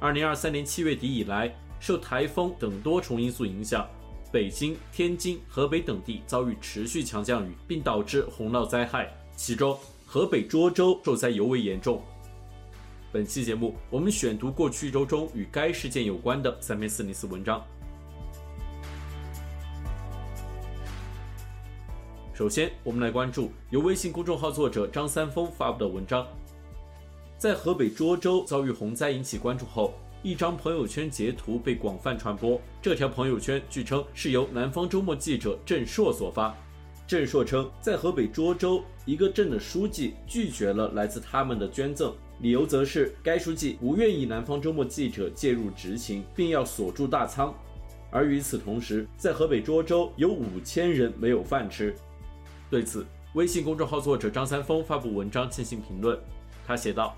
二零二三年七月底以来，受台风等多重因素影响，北京、天津、河北等地遭遇持续强降雨，并导致洪涝灾害，其中河北涿州受灾尤为严重。本期节目，我们选读过去一周中与该事件有关的三篇四零四文章。首先，我们来关注由微信公众号作者张三丰发布的文章。在河北涿州遭遇洪灾引起关注后，一张朋友圈截图被广泛传播。这条朋友圈据称是由南方周末记者郑硕所发。郑硕称，在河北涿州，一个镇的书记拒绝了来自他们的捐赠，理由则是该书记不愿意南方周末记者介入执行，并要锁住大仓。而与此同时，在河北涿州有五千人没有饭吃。对此，微信公众号作者张三丰发布文章进行评论，他写道。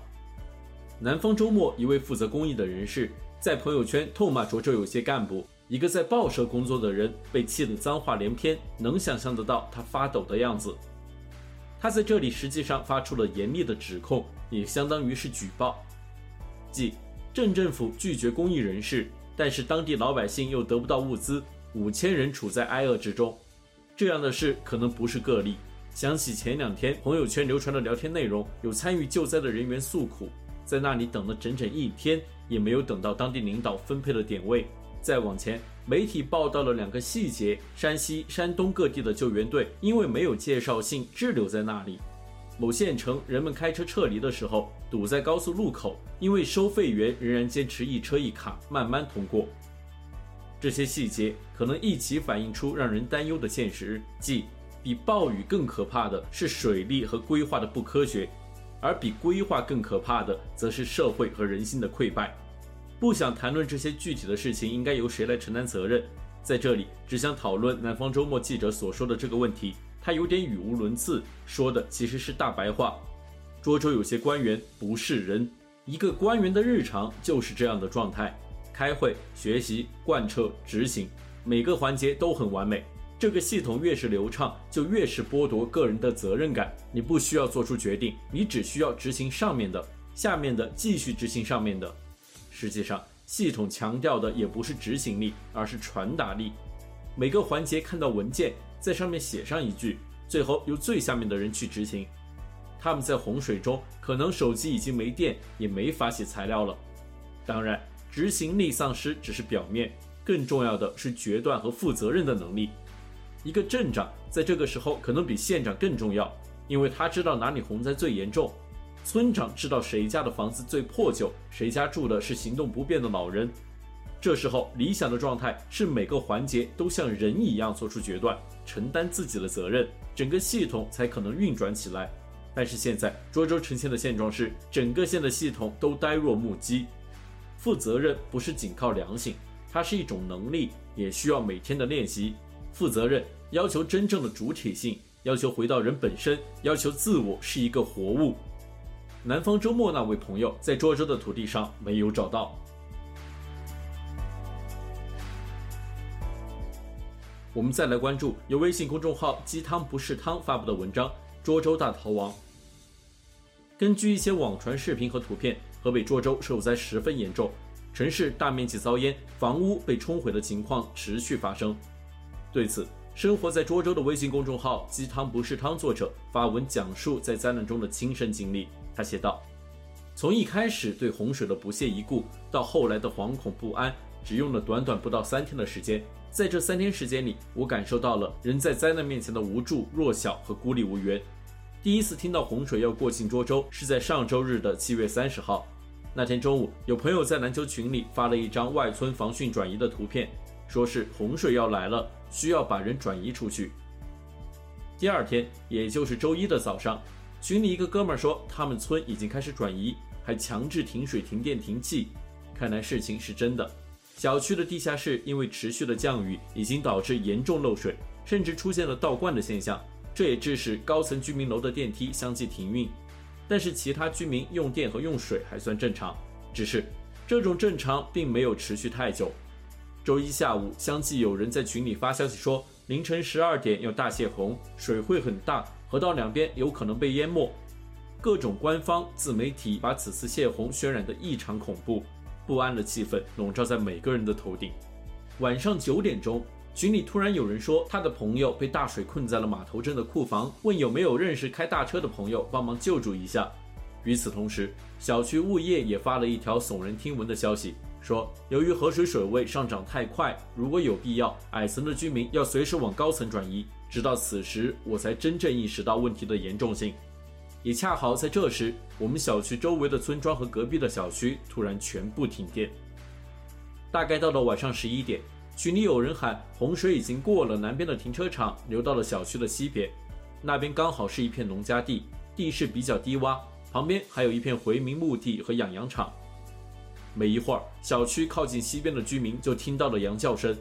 南方周末一位负责公益的人士在朋友圈痛骂涿州有些干部，一个在报社工作的人被气得脏话连篇，能想象得到他发抖的样子。他在这里实际上发出了严厉的指控，也相当于是举报，即镇政府拒绝公益人士，但是当地老百姓又得不到物资，五千人处在挨饿之中。这样的事可能不是个例。想起前两天朋友圈流传的聊天内容，有参与救灾的人员诉苦。在那里等了整整一天，也没有等到当地领导分配的点位。再往前，媒体报道了两个细节：山西、山东各地的救援队因为没有介绍信滞留在那里；某县城人们开车撤离的时候堵在高速路口，因为收费员仍然坚持一车一卡慢慢通过。这些细节可能一起反映出让人担忧的现实，即比暴雨更可怕的是水利和规划的不科学。而比规划更可怕的，则是社会和人心的溃败。不想谈论这些具体的事情应该由谁来承担责任，在这里只想讨论南方周末记者所说的这个问题。他有点语无伦次，说的其实是大白话。涿州有些官员不是人，一个官员的日常就是这样的状态：开会、学习、贯彻、执行，每个环节都很完美。这个系统越是流畅，就越是剥夺个人的责任感。你不需要做出决定，你只需要执行上面的，下面的继续执行上面的。实际上，系统强调的也不是执行力，而是传达力。每个环节看到文件，在上面写上一句，最后由最下面的人去执行。他们在洪水中，可能手机已经没电，也没法写材料了。当然，执行力丧失只是表面，更重要的是决断和负责任的能力。一个镇长在这个时候可能比县长更重要，因为他知道哪里洪灾最严重。村长知道谁家的房子最破旧，谁家住的是行动不便的老人。这时候理想的状态是每个环节都像人一样做出决断，承担自己的责任，整个系统才可能运转起来。但是现在涿州呈现的现状是，整个县的系统都呆若木鸡。负责任不是仅靠良心，它是一种能力，也需要每天的练习。负责任要求真正的主体性，要求回到人本身，要求自我是一个活物。南方周末那位朋友在涿州的土地上没有找到。我们再来关注由微信公众号“鸡汤不是汤”发布的文章《涿州大逃亡》。根据一些网传视频和图片，河北涿州受灾十分严重，城市大面积遭淹，房屋被冲毁的情况持续发生。对此，生活在涿州的微信公众号“鸡汤不是汤”作者发文讲述在灾难中的亲身经历。他写道：“从一开始对洪水的不屑一顾，到后来的惶恐不安，只用了短短不到三天的时间。在这三天时间里，我感受到了人在灾难面前的无助、弱小和孤立无援。第一次听到洪水要过境涿州，是在上周日的七月三十号。那天中午，有朋友在篮球群里发了一张外村防汛转移的图片。”说是洪水要来了，需要把人转移出去。第二天，也就是周一的早上，群里一个哥们儿说，他们村已经开始转移，还强制停水、停电、停气。看来事情是真的。小区的地下室因为持续的降雨，已经导致严重漏水，甚至出现了倒灌的现象。这也致使高层居民楼的电梯相继停运。但是其他居民用电和用水还算正常，只是这种正常并没有持续太久。周一下午，相继有人在群里发消息说，凌晨十二点要大泄洪，水会很大，河道两边有可能被淹没。各种官方自媒体把此次泄洪渲染得异常恐怖。不安的气氛笼罩在每个人的头顶。晚上九点钟，群里突然有人说，他的朋友被大水困在了码头镇的库房，问有没有认识开大车的朋友帮忙救助一下。与此同时，小区物业也发了一条耸人听闻的消息，说由于河水水位上涨太快，如果有必要，矮层的居民要随时往高层转移。直到此时，我才真正意识到问题的严重性。也恰好在这时，我们小区周围的村庄和隔壁的小区突然全部停电。大概到了晚上十一点，群里有人喊洪水已经过了南边的停车场，流到了小区的西边，那边刚好是一片农家地，地势比较低洼，旁边还有一片回民墓地和养羊场。没一会儿，小区靠近西边的居民就听到了羊叫声，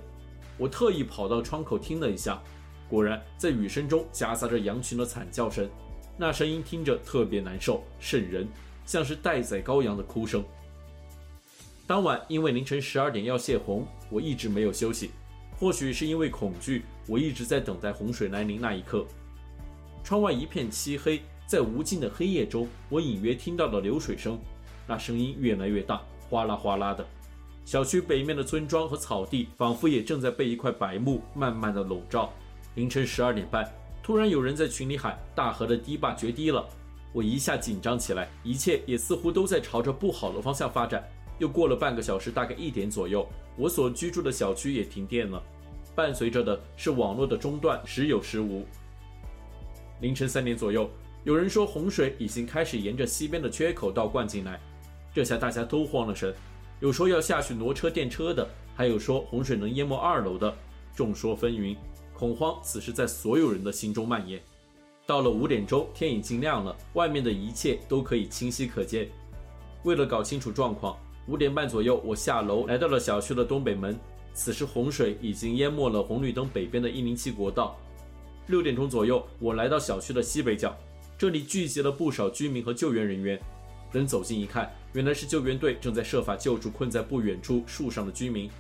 我特意跑到窗口听了一下，果然在雨声中夹杂着羊群的惨叫声。那声音听着特别难受，瘆人，像是待宰羔羊的哭声。当晚因为凌晨十二点要泄洪，我一直没有休息。或许是因为恐惧，我一直在等待洪水来临那一刻。窗外一片漆黑，在无尽的黑夜中，我隐约听到了流水声，那声音越来越大，哗啦哗啦的。小区北面的村庄和草地，仿佛也正在被一块白幕慢慢的笼罩。凌晨十二点半。突然有人在群里喊：“大河的堤坝决堤了！”我一下紧张起来，一切也似乎都在朝着不好的方向发展。又过了半个小时，大概一点左右，我所居住的小区也停电了，伴随着的是网络的中断，时有时无。凌晨三点左右，有人说洪水已经开始沿着西边的缺口倒灌进来，这下大家都慌了神。有说要下去挪车电车的，还有说洪水能淹没二楼的，众说纷纭。恐慌此时在所有人的心中蔓延。到了五点钟，天已经亮了，外面的一切都可以清晰可见。为了搞清楚状况，五点半左右，我下楼来到了小区的东北门。此时洪水已经淹没了红绿灯北边的一零七国道。六点钟左右，我来到小区的西北角，这里聚集了不少居民和救援人员。等走近一看，原来是救援队正在设法救助困在不远处树上的居民。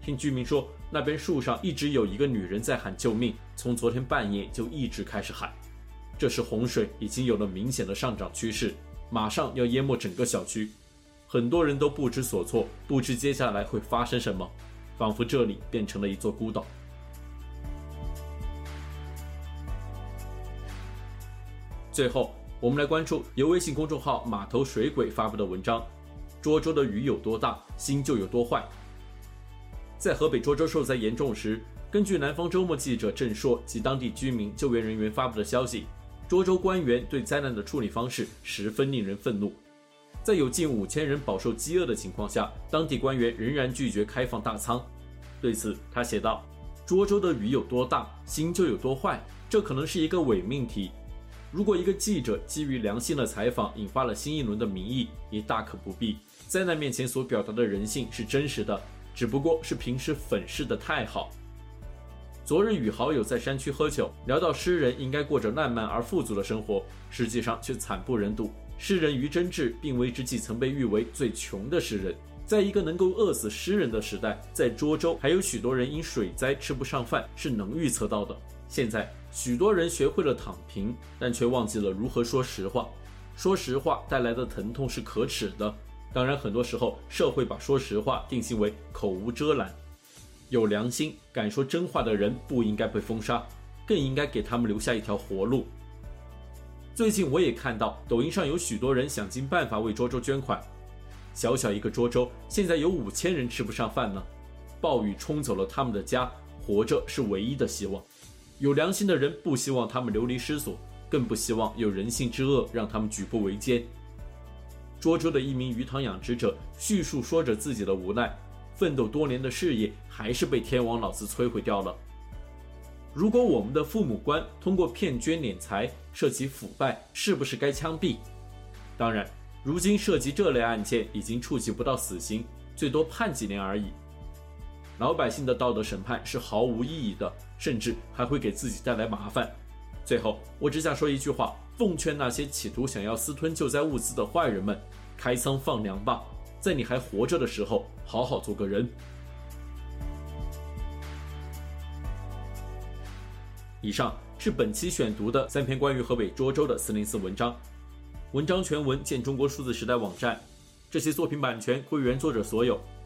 听居民说，那边树上一直有一个女人在喊救命，从昨天半夜就一直开始喊。这时洪水已经有了明显的上涨趋势，马上要淹没整个小区，很多人都不知所措，不知接下来会发生什么，仿佛这里变成了一座孤岛。最后，我们来关注由微信公众号“码头水鬼”发布的文章：涿州的雨有多大，心就有多坏。在河北涿州受灾严重时，根据南方周末记者郑硕及当地居民、救援人员发布的消息，涿州官员对灾难的处理方式十分令人愤怒。在有近五千人饱受饥饿的情况下，当地官员仍然拒绝开放大仓。对此，他写道：“涿州的雨有多大，心就有多坏。这可能是一个伪命题。如果一个记者基于良心的采访引发了新一轮的民意，也大可不必。灾难面前所表达的人性是真实的。”只不过是平时粉饰得太好。昨日与好友在山区喝酒，聊到诗人应该过着浪漫而富足的生活，实际上却惨不忍睹。诗人于真志病危之际曾被誉为最穷的诗人，在一个能够饿死诗人的时代，在涿州还有许多人因水灾吃不上饭，是能预测到的。现在许多人学会了躺平，但却忘记了如何说实话。说实话带来的疼痛是可耻的。当然，很多时候社会把说实话定性为口无遮拦，有良心、敢说真话的人不应该被封杀，更应该给他们留下一条活路。最近我也看到抖音上有许多人想尽办法为涿州捐款，小小一个涿州，现在有五千人吃不上饭呢。暴雨冲走了他们的家，活着是唯一的希望。有良心的人不希望他们流离失所，更不希望有人性之恶让他们举步维艰。涿州的一名鱼塘养殖者叙述说着自己的无奈，奋斗多年的事业还是被天王老子摧毁掉了。如果我们的父母官通过骗捐敛财涉及腐败，是不是该枪毙？当然，如今涉及这类案件已经触及不到死刑，最多判几年而已。老百姓的道德审判是毫无意义的，甚至还会给自己带来麻烦。最后，我只想说一句话，奉劝那些企图想要私吞救灾物资的坏人们，开仓放粮吧，在你还活着的时候，好好做个人。以上是本期选读的三篇关于河北涿州的四零四文章，文章全文见中国数字时代网站。这些作品版权归原作者所有，